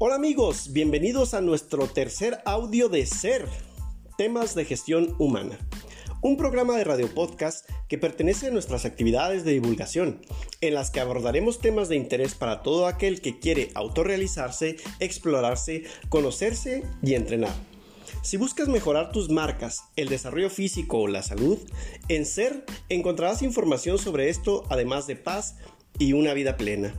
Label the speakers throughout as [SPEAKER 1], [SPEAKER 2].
[SPEAKER 1] Hola amigos, bienvenidos a nuestro tercer audio de Ser, temas de gestión humana. Un programa de radio podcast que pertenece a nuestras actividades de divulgación, en las que abordaremos temas de interés para todo aquel que quiere autorrealizarse, explorarse, conocerse y entrenar. Si buscas mejorar tus marcas, el desarrollo físico o la salud, en Ser encontrarás información sobre esto, además de paz y una vida plena.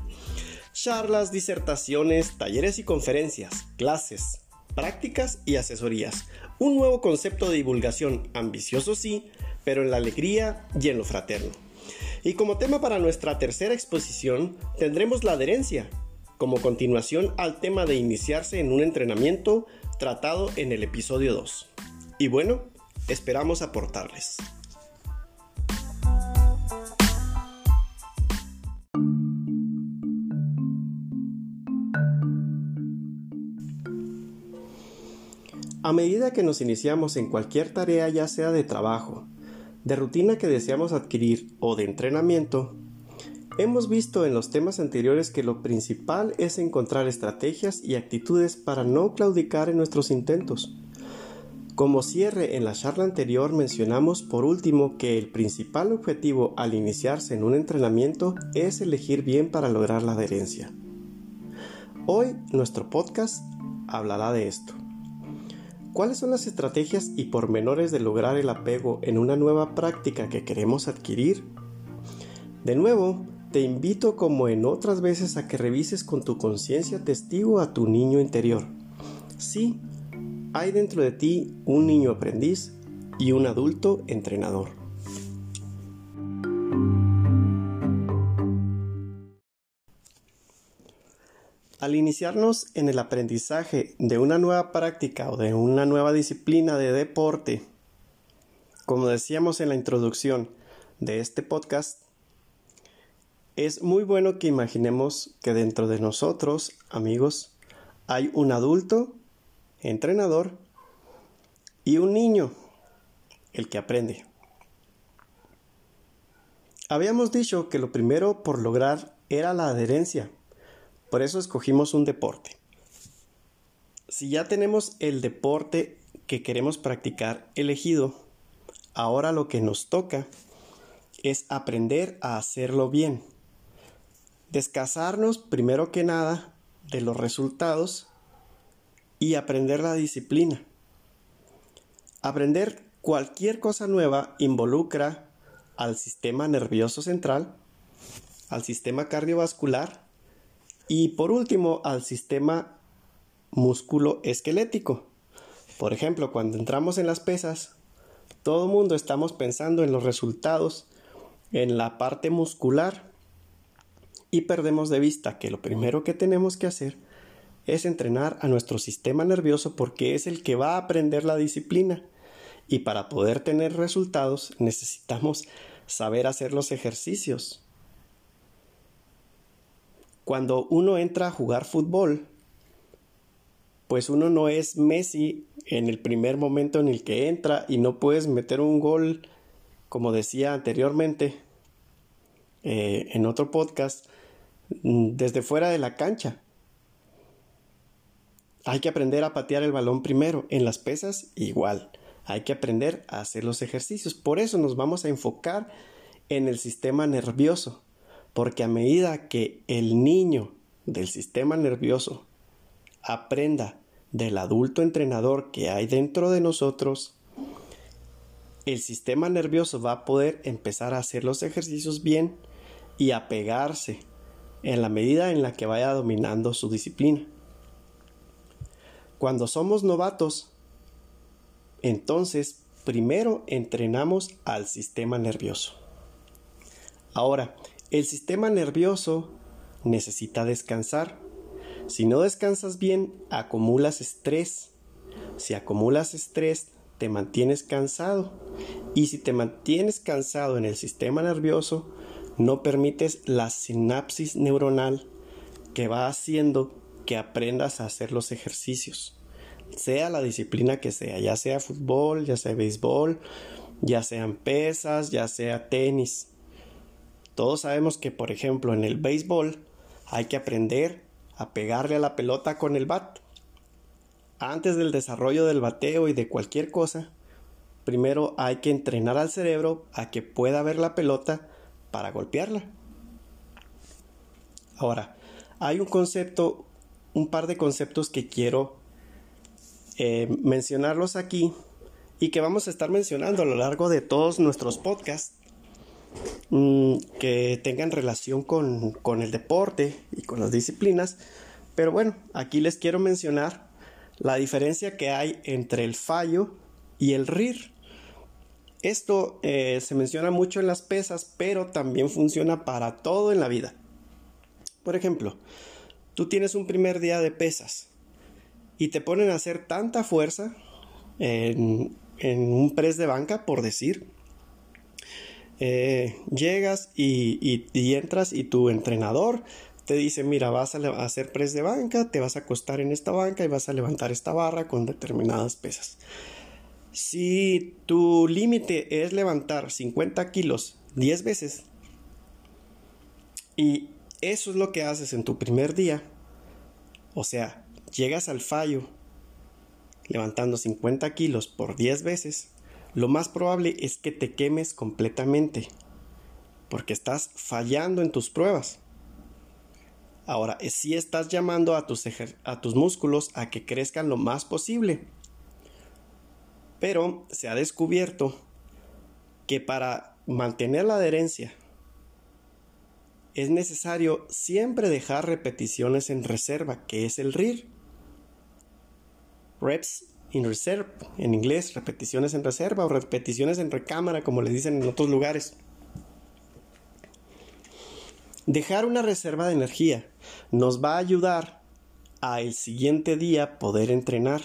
[SPEAKER 1] Charlas, disertaciones, talleres y conferencias, clases, prácticas y asesorías. Un nuevo concepto de divulgación, ambicioso sí, pero en la alegría y en lo fraterno. Y como tema para nuestra tercera exposición tendremos la adherencia, como continuación al tema de iniciarse en un entrenamiento tratado en el episodio 2. Y bueno, esperamos aportarles. A medida que nos iniciamos en cualquier tarea, ya sea de trabajo, de rutina que deseamos adquirir o de entrenamiento, hemos visto en los temas anteriores que lo principal es encontrar estrategias y actitudes para no claudicar en nuestros intentos. Como cierre en la charla anterior mencionamos por último que el principal objetivo al iniciarse en un entrenamiento es elegir bien para lograr la adherencia. Hoy nuestro podcast hablará de esto. ¿Cuáles son las estrategias y pormenores de lograr el apego en una nueva práctica que queremos adquirir? De nuevo, te invito como en otras veces a que revises con tu conciencia testigo a tu niño interior. Sí, hay dentro de ti un niño aprendiz y un adulto entrenador. Al iniciarnos en el aprendizaje de una nueva práctica o de una nueva disciplina de deporte, como decíamos en la introducción de este podcast, es muy bueno que imaginemos que dentro de nosotros, amigos, hay un adulto, entrenador, y un niño, el que aprende. Habíamos dicho que lo primero por lograr era la adherencia por eso escogimos un deporte. Si ya tenemos el deporte que queremos practicar elegido, ahora lo que nos toca es aprender a hacerlo bien. Descasarnos primero que nada de los resultados y aprender la disciplina. Aprender cualquier cosa nueva involucra al sistema nervioso central, al sistema cardiovascular y por último, al sistema músculo-esquelético. Por ejemplo, cuando entramos en las pesas, todo el mundo estamos pensando en los resultados en la parte muscular y perdemos de vista que lo primero que tenemos que hacer es entrenar a nuestro sistema nervioso porque es el que va a aprender la disciplina y para poder tener resultados necesitamos saber hacer los ejercicios. Cuando uno entra a jugar fútbol, pues uno no es Messi en el primer momento en el que entra y no puedes meter un gol, como decía anteriormente eh, en otro podcast, mm, desde fuera de la cancha. Hay que aprender a patear el balón primero. En las pesas, igual. Hay que aprender a hacer los ejercicios. Por eso nos vamos a enfocar en el sistema nervioso porque a medida que el niño del sistema nervioso aprenda del adulto entrenador que hay dentro de nosotros, el sistema nervioso va a poder empezar a hacer los ejercicios bien y a pegarse en la medida en la que vaya dominando su disciplina. Cuando somos novatos, entonces primero entrenamos al sistema nervioso. Ahora, el sistema nervioso necesita descansar. Si no descansas bien, acumulas estrés. Si acumulas estrés, te mantienes cansado. Y si te mantienes cansado en el sistema nervioso, no permites la sinapsis neuronal que va haciendo que aprendas a hacer los ejercicios. Sea la disciplina que sea, ya sea fútbol, ya sea béisbol, ya sean pesas, ya sea tenis. Todos sabemos que, por ejemplo, en el béisbol hay que aprender a pegarle a la pelota con el bat. Antes del desarrollo del bateo y de cualquier cosa, primero hay que entrenar al cerebro a que pueda ver la pelota para golpearla. Ahora, hay un concepto, un par de conceptos que quiero eh, mencionarlos aquí y que vamos a estar mencionando a lo largo de todos nuestros podcasts mm, que tengan relación con, con el deporte y con las disciplinas. Pero bueno, aquí les quiero mencionar la diferencia que hay entre el fallo y el RIR. Esto eh, se menciona mucho en las pesas, pero también funciona para todo en la vida. Por ejemplo, tú tienes un primer día de pesas y te ponen a hacer tanta fuerza en, un press de banca, por decir. Eh, llegas y, y entras y tu entrenador te dice, mira, vas a hacer press de banca, te vas a acostar en esta banca y vas a levantar esta barra con determinadas pesas. Si tu límite es levantar 50 kilos 10 veces y eso es lo que haces en tu primer día, o sea, llegas al fallo levantando 50 kilos por 10 veces, lo más probable es que te quemes completamente porque estás fallando en tus pruebas. Ahora, si estás llamando a tus, a tus músculos a que crezcan lo más posible. Pero se ha descubierto que para mantener la adherencia es necesario siempre dejar repeticiones en reserva, que es el RIR. Reps in reserve, en inglés, repeticiones en reserva o repeticiones en recámara, como le dicen en otros lugares. Dejar una reserva de energía nos va a ayudar a el siguiente día poder entrenar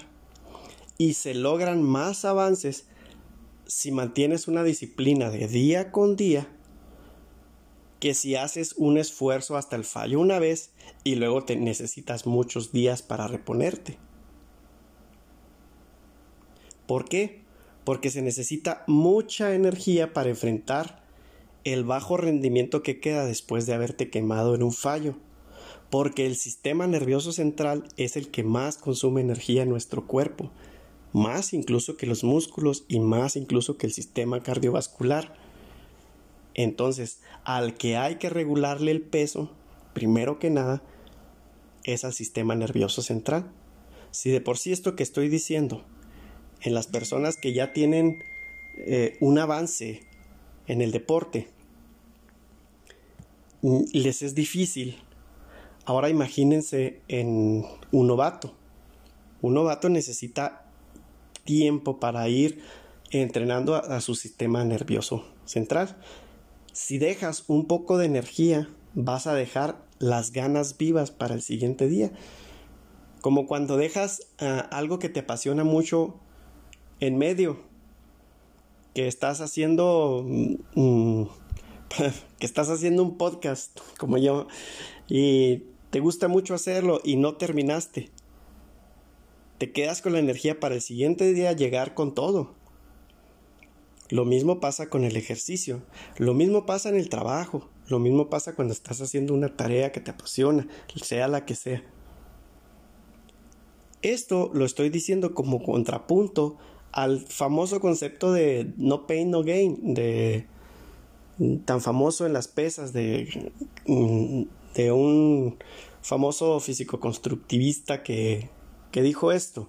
[SPEAKER 1] y se logran más avances si mantienes una disciplina de día con día que si haces un esfuerzo hasta el fallo una vez y luego te necesitas muchos días para reponerte. ¿Por qué? Porque se necesita mucha energía para enfrentar el bajo rendimiento que queda después de haberte quemado en un fallo, porque el sistema nervioso central es el que más consume energía en nuestro cuerpo, más incluso que los músculos y más incluso que el sistema cardiovascular. Entonces, al que hay que regularle el peso, primero que nada, es al sistema nervioso central. Si de por sí esto que estoy diciendo, en las personas que ya tienen eh, un avance en el deporte, les es difícil. Ahora imagínense en un novato. Un novato necesita tiempo para ir entrenando a, su sistema nervioso central. Si dejas un poco de energía, vas a dejar las ganas vivas para el siguiente día. Como cuando dejas ah, algo que te apasiona mucho en medio, que estás haciendo mm, mm, que estás haciendo un podcast como yo y te gusta mucho hacerlo y no terminaste. Te quedas con la energía para el siguiente día llegar con todo. Lo mismo pasa con el ejercicio, lo mismo pasa en el trabajo, lo mismo pasa cuando estás haciendo una tarea que te apasiona, sea la que sea. Esto lo estoy diciendo como contrapunto al famoso concepto de no pain, no gain, de tan famoso en las pesas de, de un famoso físico constructivista que, que dijo esto.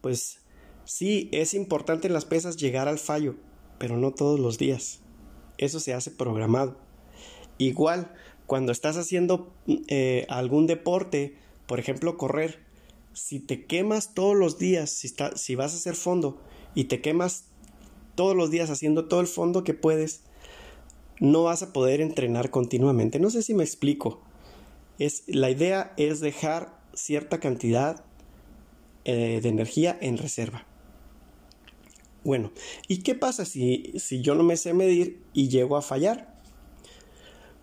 [SPEAKER 1] Pues sí, es importante en las pesas llegar al fallo, pero no todos los días. Eso se hace programado. Igual, cuando estás haciendo eh, algún deporte, por ejemplo, correr, si te quemas todos los días, si, si vas a hacer fondo y te quemas todos los días haciendo todo el fondo que puedes, no vas a poder entrenar continuamente. No sé si me explico. Es, la idea es dejar cierta cantidad eh, de energía en reserva. Bueno, ¿y qué pasa si, si yo no me sé medir y llego a fallar?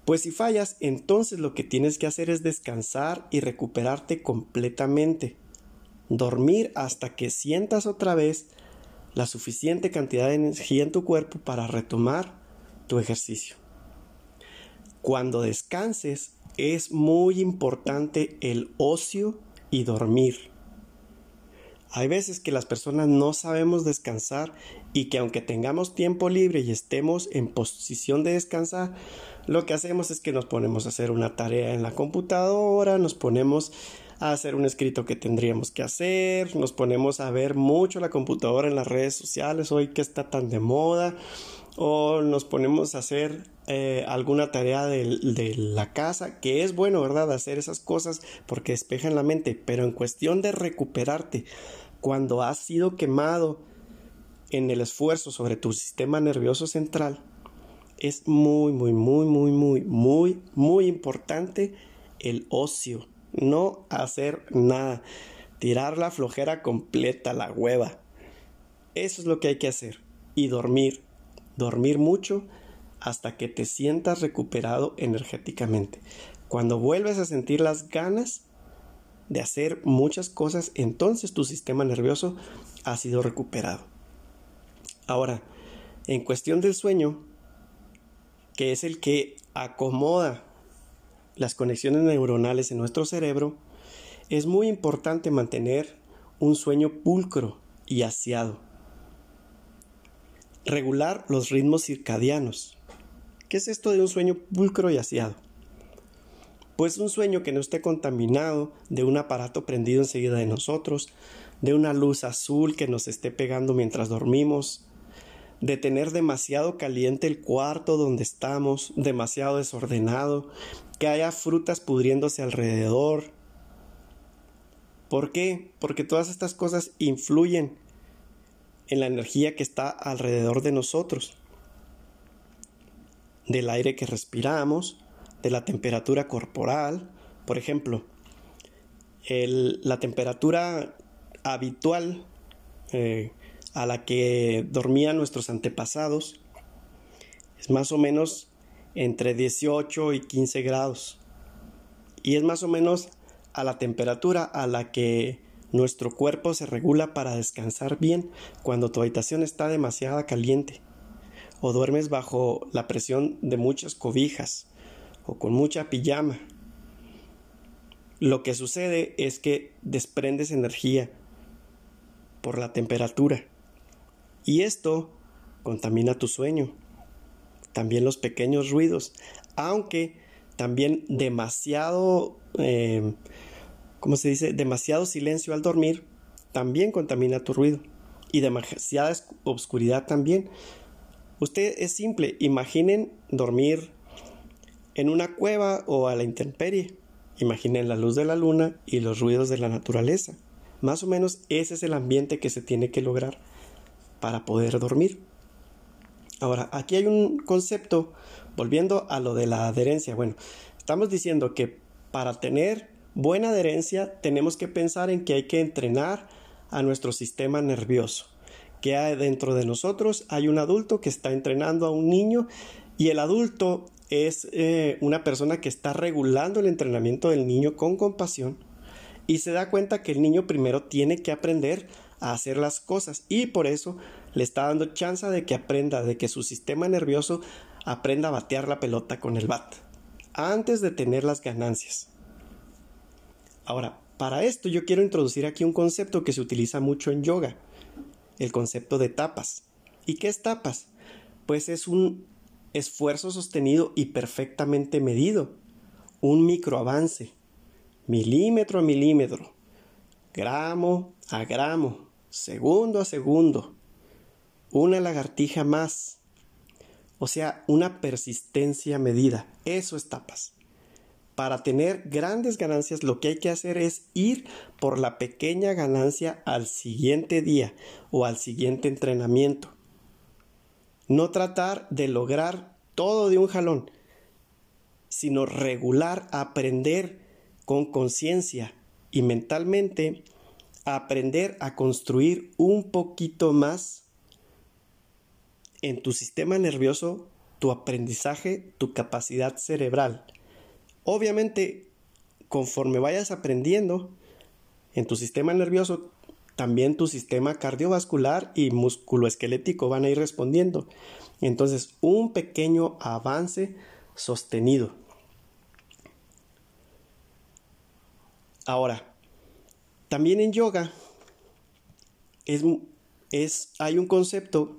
[SPEAKER 1] Pues si fallas, entonces lo que tienes que hacer es descansar y recuperarte completamente. Dormir hasta que sientas otra vez la suficiente cantidad de energía en tu cuerpo para retomar tu ejercicio. Cuando descanses, es muy importante el ocio y dormir. Hay veces que las personas no sabemos descansar y que aunque tengamos tiempo libre y estemos en posición de descansar, lo que hacemos es que nos ponemos a hacer una tarea en la computadora, nos ponemos a hacer un escrito que tendríamos que hacer, nos ponemos a ver mucho la computadora en las redes sociales hoy que está tan de moda, o nos ponemos a hacer eh, alguna tarea de, de, la casa, que es bueno, ¿verdad? Hacer esas cosas porque despejan la mente, pero en cuestión de recuperarte, cuando has sido quemado en el esfuerzo sobre tu sistema nervioso central, es muy, muy, muy, muy, muy, muy, muy importante el ocio, no hacer nada, tirar la flojera completa, la hueva. Eso es lo que hay que hacer. Y dormir, dormir mucho hasta que te sientas recuperado energéticamente. Cuando vuelves a sentir las ganas de hacer muchas cosas, entonces tu sistema nervioso ha sido recuperado. Ahora, en cuestión del sueño, que es el que acomoda las conexiones neuronales en nuestro cerebro, es muy importante mantener un sueño pulcro y aseado regular los ritmos circadianos. ¿Qué es esto de un sueño pulcro y aseado? Pues un sueño que no esté contaminado de un aparato prendido enseguida de nosotros, de una luz azul que nos esté pegando mientras dormimos, de tener demasiado caliente el cuarto donde estamos, demasiado desordenado, que haya frutas pudriéndose alrededor. ¿Por qué? Porque todas estas cosas influyen en la energía que está alrededor de nosotros, del aire que respiramos, de la temperatura corporal, por ejemplo, la temperatura habitual eh, a la que dormían nuestros antepasados es más o menos entre 18 y 15 grados. Y es más o menos a la temperatura a la que nuestro cuerpo se regula para descansar bien cuando tu habitación está demasiado caliente o duermes bajo la presión de muchas cobijas o con mucha pijama. Lo que sucede es que desprendes energía por la temperatura y esto contamina tu sueño. También los pequeños ruidos, aunque también demasiado eh, como se dice, demasiado silencio al dormir también contamina tu ruido y demasiada oscuridad también. Usted es simple, imaginen dormir en una cueva o a la intemperie. Imaginen la luz de la luna y los ruidos de la naturaleza. Más o menos ese es el ambiente que se tiene que lograr para poder dormir. Ahora, aquí hay un concepto, volviendo a lo de la adherencia. Bueno, estamos diciendo que para tener buena adherencia, tenemos que pensar en que hay que entrenar a nuestro sistema nervioso, que hay dentro de nosotros hay un adulto que está entrenando a un niño y el adulto es eh, una persona que está regulando el entrenamiento del niño con compasión y se da cuenta que el niño primero tiene que aprender a hacer las cosas y por eso le está dando chance de que aprenda, de que su sistema nervioso aprenda a batear la pelota con el bat antes de tener las ganancias. Ahora, para esto yo quiero introducir aquí un concepto que se utiliza mucho en yoga, el concepto de tapas. ¿Y qué es tapas? Pues es un esfuerzo sostenido y perfectamente medido, un microavance, milímetro a milímetro, gramo a gramo, segundo a segundo, una lagartija más, o sea, una persistencia medida. Eso es tapas para tener grandes ganancias lo que hay que hacer es ir por la pequeña ganancia al siguiente día o al siguiente entrenamiento. No tratar de lograr todo de un jalón, sino regular, aprender con conciencia y mentalmente, aprender a construir un poquito más en tu sistema nervioso, tu aprendizaje, tu capacidad cerebral Obviamente, conforme vayas aprendiendo en tu sistema nervioso, también tu sistema cardiovascular y musculoesquelético van a ir respondiendo. Entonces, un pequeño avance sostenido. Ahora, también en yoga es, es, hay un concepto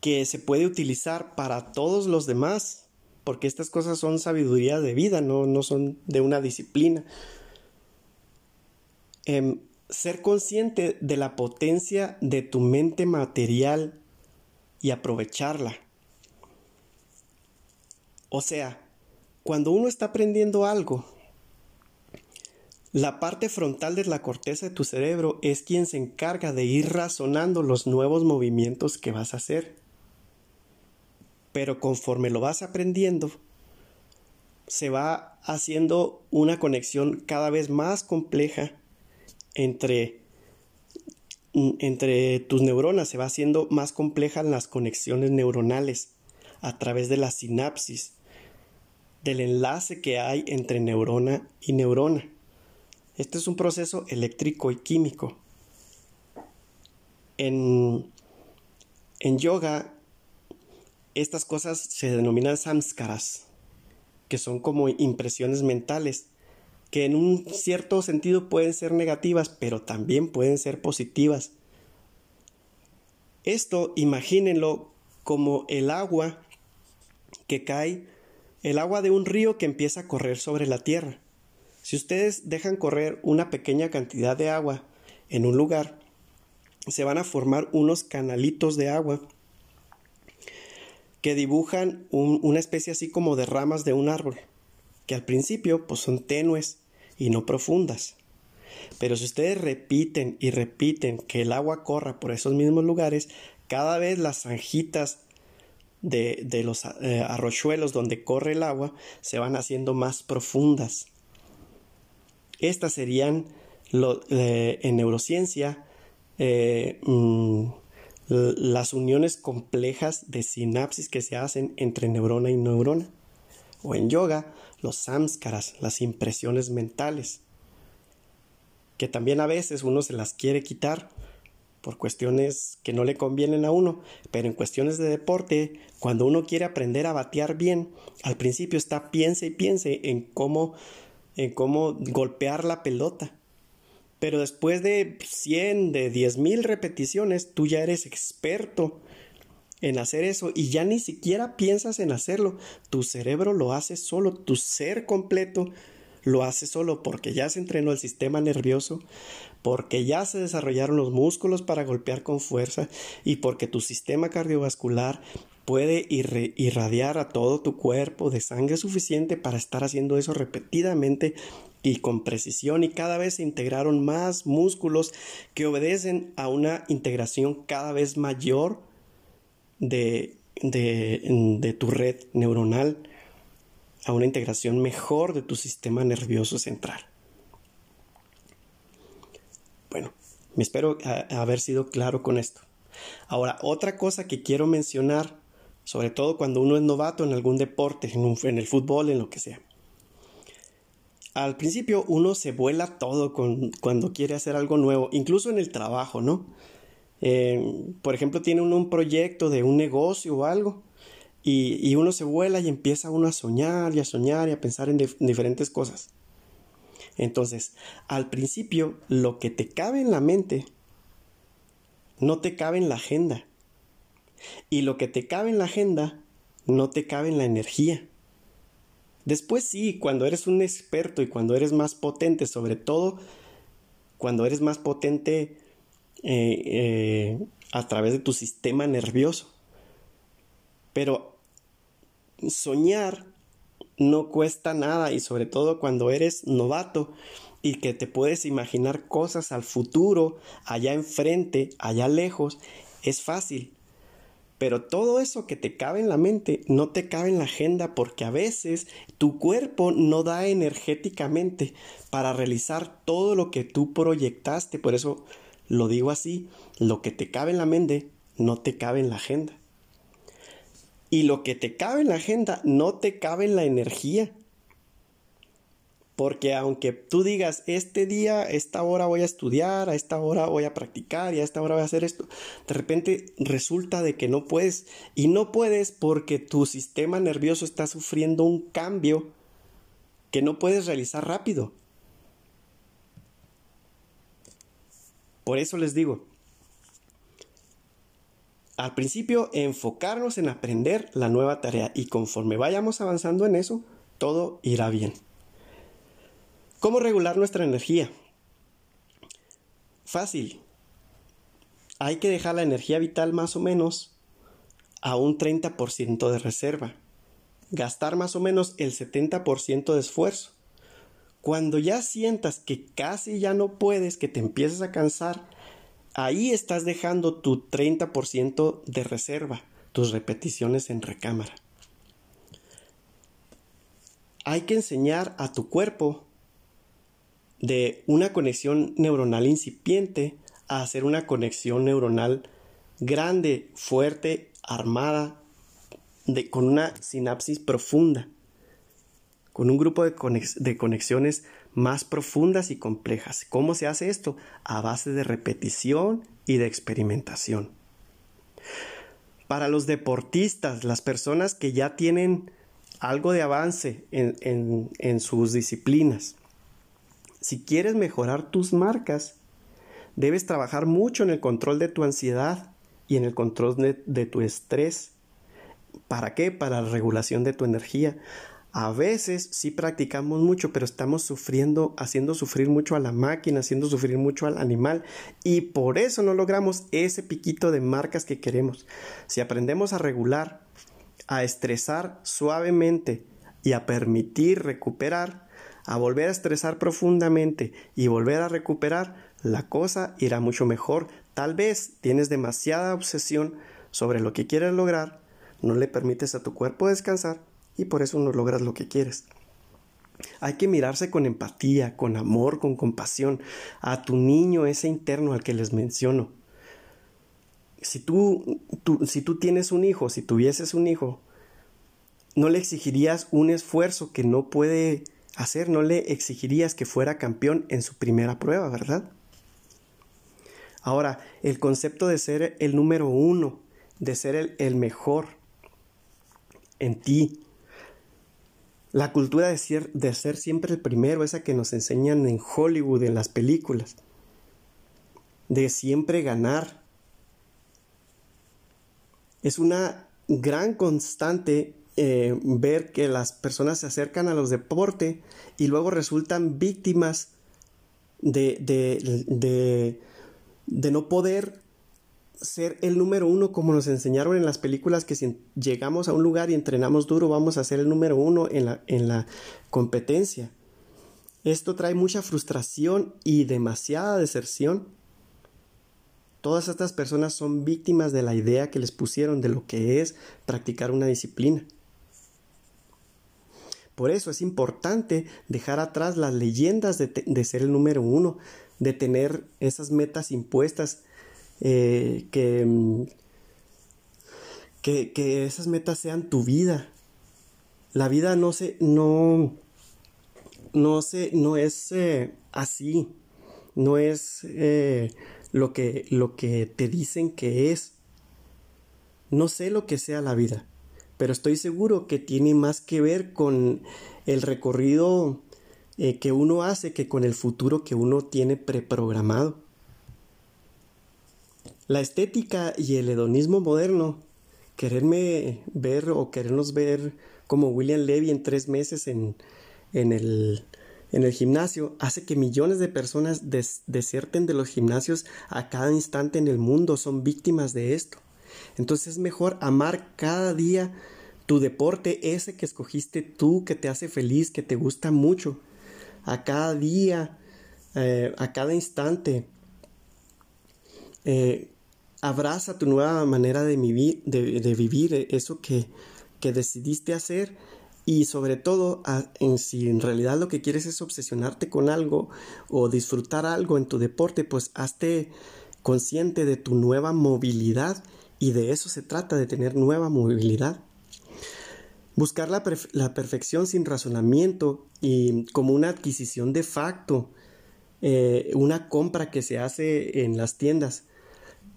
[SPEAKER 1] que se puede utilizar para todos los demás, porque estas cosas son sabiduría de vida, no, no son de una disciplina. Em, ser consciente de la potencia de tu mente material y aprovecharla. O sea, cuando uno está aprendiendo algo, la parte frontal de la corteza de tu cerebro es quien se encarga de ir razonando los nuevos movimientos que vas a hacer. Pero conforme lo vas aprendiendo, se va haciendo una conexión cada vez más compleja entre, entre tus neuronas, se va haciendo más complejas las conexiones neuronales a través de la sinapsis, del enlace que hay entre neurona y neurona. Este es un proceso eléctrico y químico. En, en yoga, estas cosas se denominan samskaras, que son como impresiones mentales que en un cierto sentido pueden ser negativas, pero también pueden ser positivas. Esto imagínenlo como el agua que cae, el agua de un río que empieza a correr sobre la tierra. Si ustedes dejan correr una pequeña cantidad de agua en un lugar, se van a formar unos canalitos de agua que dibujan una especie así como de ramas de un árbol, que al principio pues son tenues, y no profundas. Pero si ustedes repiten y repiten que el agua corra por esos mismos lugares, cada vez las zanjitas de, los eh, arrochuelos donde corre el agua se van haciendo más profundas. Estas serían eh, en neurociencia eh, mm, las uniones complejas de sinapsis que se hacen entre neurona y neurona. O en yoga, los samskaras, las impresiones mentales, que también a veces uno se las quiere quitar por cuestiones que no le convienen a uno, pero en cuestiones de deporte, cuando uno quiere aprender a batear bien, al principio está piense y piense en cómo en cómo golpear la pelota. Pero después de 100, de 10 mil repeticiones, tú ya eres experto en hacer eso y ya ni siquiera piensas en hacerlo. Tu cerebro lo hace solo, tu ser completo lo hace solo porque ya se entrenó el sistema nervioso, porque ya se desarrollaron los músculos para golpear con fuerza y porque tu sistema cardiovascular puede irradiar a todo tu cuerpo de sangre suficiente para estar haciendo eso repetidamente y con precisión y cada vez se integraron más músculos que obedecen a una integración cada vez mayor de, de, tu red neuronal a una integración mejor de tu sistema nervioso central. Bueno, me espero haber sido claro con esto. Ahora, otra cosa que quiero mencionar, sobre todo cuando uno es novato en algún deporte, en, el fútbol, en lo que sea. Al principio uno se vuela todo con, cuando quiere hacer algo nuevo, incluso en el trabajo, ¿no? Eh, por ejemplo, tiene uno un proyecto de un negocio o algo y, uno se vuela y empieza uno a soñar y a soñar y a pensar en diferentes cosas. Entonces, al principio, lo que te cabe en la mente no te cabe en la agenda. Y lo que te cabe en la agenda no te cabe en la energía. Después sí, cuando eres un experto y cuando eres más potente, sobre todo cuando eres más potente eh, eh, a través de tu sistema nervioso. Pero soñar no cuesta nada y sobre todo cuando eres novato y que te puedes imaginar cosas al futuro, allá enfrente, allá lejos, es fácil. Pero todo eso que te cabe en la mente no te cabe en la agenda porque a veces tu cuerpo no da energéticamente para realizar todo lo que tú proyectaste. Por eso lo digo así, lo que te cabe en la mente no te cabe en la agenda. Y lo que te cabe en la agenda no te cabe en la energía. Porque aunque tú digas, este día, esta hora voy a estudiar, a esta hora voy a practicar y a esta hora voy a hacer esto, de repente resulta de que no puedes. Y no puedes porque tu sistema nervioso está sufriendo un cambio que no puedes realizar rápido. Por eso les digo, al principio enfocarnos en aprender la nueva tarea y conforme vayamos avanzando en eso, todo irá bien. ¿Cómo regular nuestra energía? Fácil. Hay que dejar la energía vital más o menos a un 30% de reserva. Gastar más o menos el 70% de esfuerzo. Cuando ya sientas que casi ya no puedes, que te empiezas a cansar, ahí estás dejando tu 30% de reserva, tus repeticiones en recámara. Hay que enseñar a tu cuerpo de una conexión neuronal incipiente a hacer una conexión neuronal grande, fuerte, armada, de, con una sinapsis profunda, con un grupo de, de conexiones más profundas y complejas. ¿Cómo se hace esto? A base de repetición y de experimentación. Para los deportistas, las personas que ya tienen algo de avance en, en sus disciplinas, si quieres mejorar tus marcas, debes trabajar mucho en el control de tu ansiedad y en el control de, tu estrés. ¿Para qué? Para la regulación de tu energía. A veces sí practicamos mucho, pero estamos sufriendo, haciendo sufrir mucho a la máquina, haciendo sufrir mucho al animal y por eso no logramos ese piquito de marcas que queremos. Si aprendemos a regular, a estresar suavemente y a permitir recuperar, a volver a estresar profundamente y volver a recuperar, la cosa irá mucho mejor. Tal vez tienes demasiada obsesión sobre lo que quieres lograr, no le permites a tu cuerpo descansar y por eso no logras lo que quieres. Hay que mirarse con empatía, con amor, con compasión a tu niño ese interno al que les menciono. Si tú, tú, si tú tienes un hijo, si tuvieses un hijo, no le exigirías un esfuerzo que no puede hacer, no le exigirías que fuera campeón en su primera prueba, ¿verdad? Ahora, el concepto de ser el número uno, de ser el, mejor en ti, la cultura de ser, de ser siempre el primero, esa que nos enseñan en Hollywood, en las películas, de siempre ganar, es una gran constante eh, ver que las personas se acercan a los deportes y luego resultan víctimas de, de, de, no poder ser el número uno como nos enseñaron en las películas que si llegamos a un lugar y entrenamos duro vamos a ser el número uno en la, en la competencia. Esto trae mucha frustración y demasiada deserción. Todas estas personas son víctimas de la idea que les pusieron de lo que es practicar una disciplina. Por eso es importante dejar atrás las leyendas de, ser el número uno, de tener esas metas impuestas, eh, mm, que, que, esas metas sean tu vida. La vida no se, no, no se, no es eh, así, no es eh, lo, que, lo que te dicen que es. No sé lo que sea la vida pero estoy seguro que tiene más que ver con el recorrido eh, que uno hace que con el futuro que uno tiene preprogramado. La estética y el hedonismo moderno, quererme ver o querernos ver como William Levy en tres meses en, en, el, en el gimnasio, hace que millones de personas deserten de los gimnasios a cada instante en el mundo, son víctimas de esto. Entonces es mejor amar cada día tu deporte, ese que escogiste tú, que te hace feliz, que te gusta mucho, a cada día, eh, a cada instante. Eh, abraza tu nueva manera de vivir, de, vivir eh, eso que, que, decidiste hacer y sobre todo en, si en realidad lo que quieres es obsesionarte con algo o disfrutar algo en tu deporte, pues hazte consciente de tu nueva movilidad y de eso se trata, de tener nueva movilidad. Buscar la, perfección sin razonamiento y como una adquisición de facto, eh, una compra que se hace en las tiendas.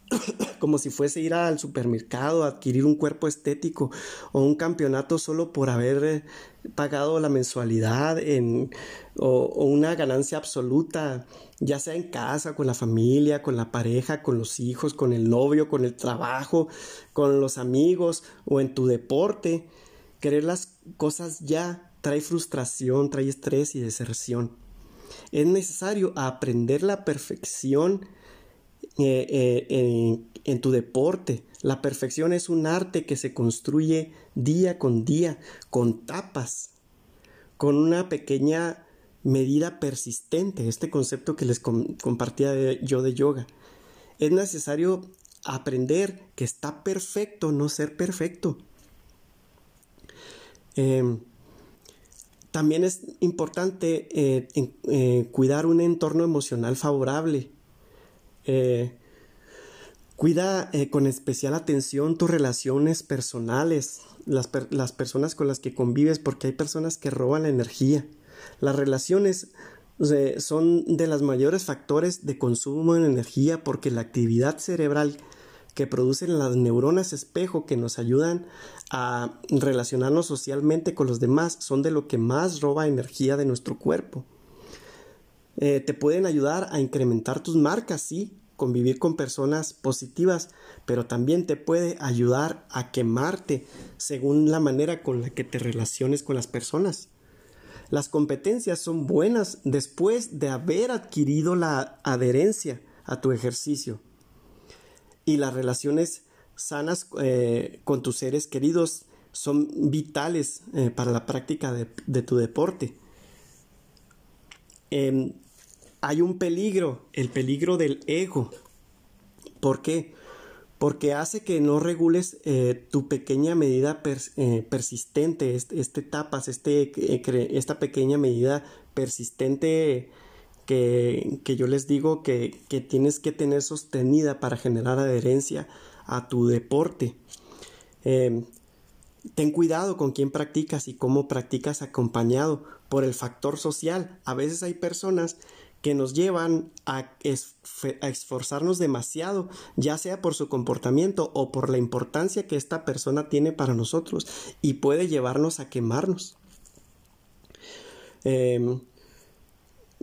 [SPEAKER 1] como si fuese ir al supermercado, adquirir un cuerpo estético o un campeonato solo por haber eh, pagado la mensualidad en, o, una ganancia absoluta, ya sea en casa, con la familia, con la pareja, con los hijos, con el novio, con el trabajo, con los amigos o en tu deporte. Querer las cosas ya trae frustración, trae estrés y deserción. Es necesario aprender la perfección eh, eh, en tu deporte. La perfección es un arte que se construye día con día, con tapas, con una pequeña medida persistente, este concepto que les compartía yo de yoga. Es necesario aprender que está perfecto no ser perfecto. Em, también es importante eh, cuidar un entorno emocional favorable. Eh, cuida eh, con especial atención tus relaciones personales, las, las, personas con las que convives, porque hay personas que roban la energía. Las relaciones son de los mayores factores de consumo de energía porque la actividad cerebral que producen las neuronas espejo que nos ayudan a relacionarnos socialmente con los demás son de lo que más roba energía de nuestro cuerpo. Eh, te pueden ayudar a incrementar tus marcas, sí, convivir con personas positivas, pero también te puede ayudar a quemarte según la manera con la que te relaciones con las personas. Las competencias son buenas después de haber adquirido la adherencia a tu ejercicio. Y las relaciones sanas eh, con tus seres queridos son vitales eh, para la práctica de, tu deporte. Em, hay un peligro, el peligro del ego. ¿Por qué? Porque hace que no regules eh, tu pequeña medida eh, persistente, este, este tapas, este, eh, esta pequeña medida persistente que, que yo les digo que, que, tienes que tener sostenida para generar adherencia a tu deporte. Em, ten cuidado con quién practicas y cómo practicas acompañado por el factor social. A veces hay personas que nos llevan a, esforzarnos demasiado, ya sea por su comportamiento o por la importancia que esta persona tiene para nosotros y puede llevarnos a quemarnos. Em,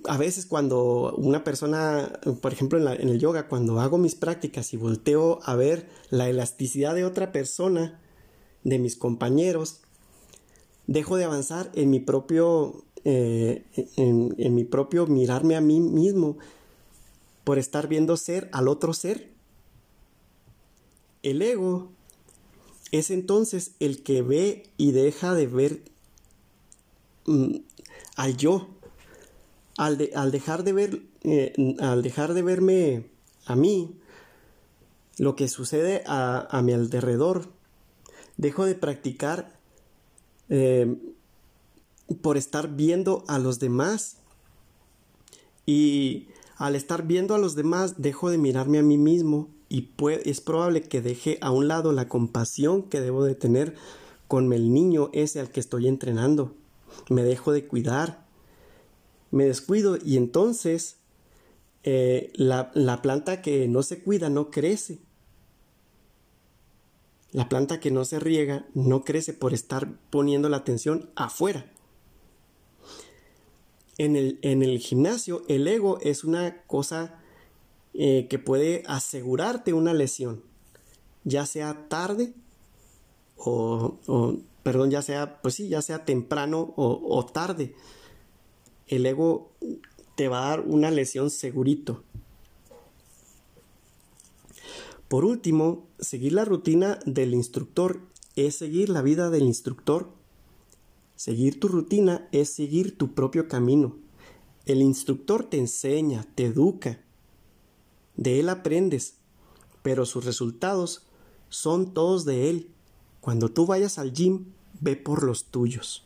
[SPEAKER 1] a veces cuando una persona, por ejemplo en, en, el yoga, cuando hago mis prácticas y volteo a ver la elasticidad de otra persona, de mis compañeros, dejo de avanzar en mi propio eh, en, mi propio mirarme a mí mismo por estar viendo ser al otro ser. El ego es entonces el que ve y deja de ver mm, al yo. Al, dejar de ver, eh, al dejar de verme a mí, lo que sucede a, mi alrededor, dejo de practicar eh, por estar viendo a los demás. Y al estar viendo a los demás, dejo de mirarme a mí mismo y es probable que deje a un lado la compasión que debo de tener con el niño ese al que estoy entrenando. Me dejo de cuidar, me descuido y entonces eh, la, la planta que no se cuida no crece. La planta que no se riega no crece por estar poniendo la atención afuera. En el, gimnasio, el ego es una cosa eh, que puede asegurarte una lesión, ya sea tarde o, perdón, ya sea, pues sí, ya sea temprano o, o tarde. El ego te va a dar una lesión segurito. Por último, seguir la rutina del instructor es seguir la vida del instructor Seguir tu rutina es seguir tu propio camino. El instructor te enseña, te educa. De él aprendes, pero sus resultados son todos de él. Cuando tú vayas al gym, ve por los tuyos.